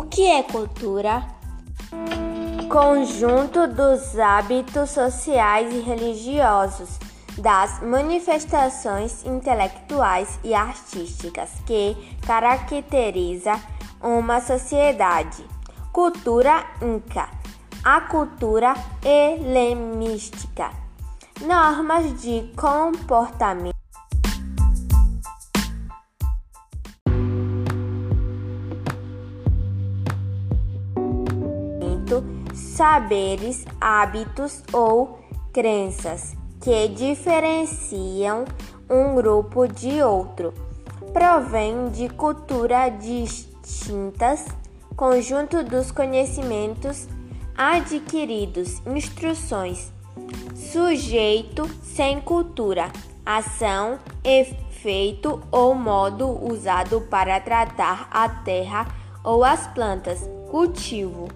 que é cultura? Conjunto dos hábitos sociais e religiosos, das manifestações intelectuais e artísticas que caracteriza uma sociedade. Cultura inca, a cultura helenística, normas de comportamento. Saberes, hábitos ou crenças que diferenciam um grupo de outro. Provém de culturas distintas, conjunto dos conhecimentos adquiridos, instruções, sujeito sem cultura, ação, efeito ou modo usado para tratar a terra ou as plantas, cultivo.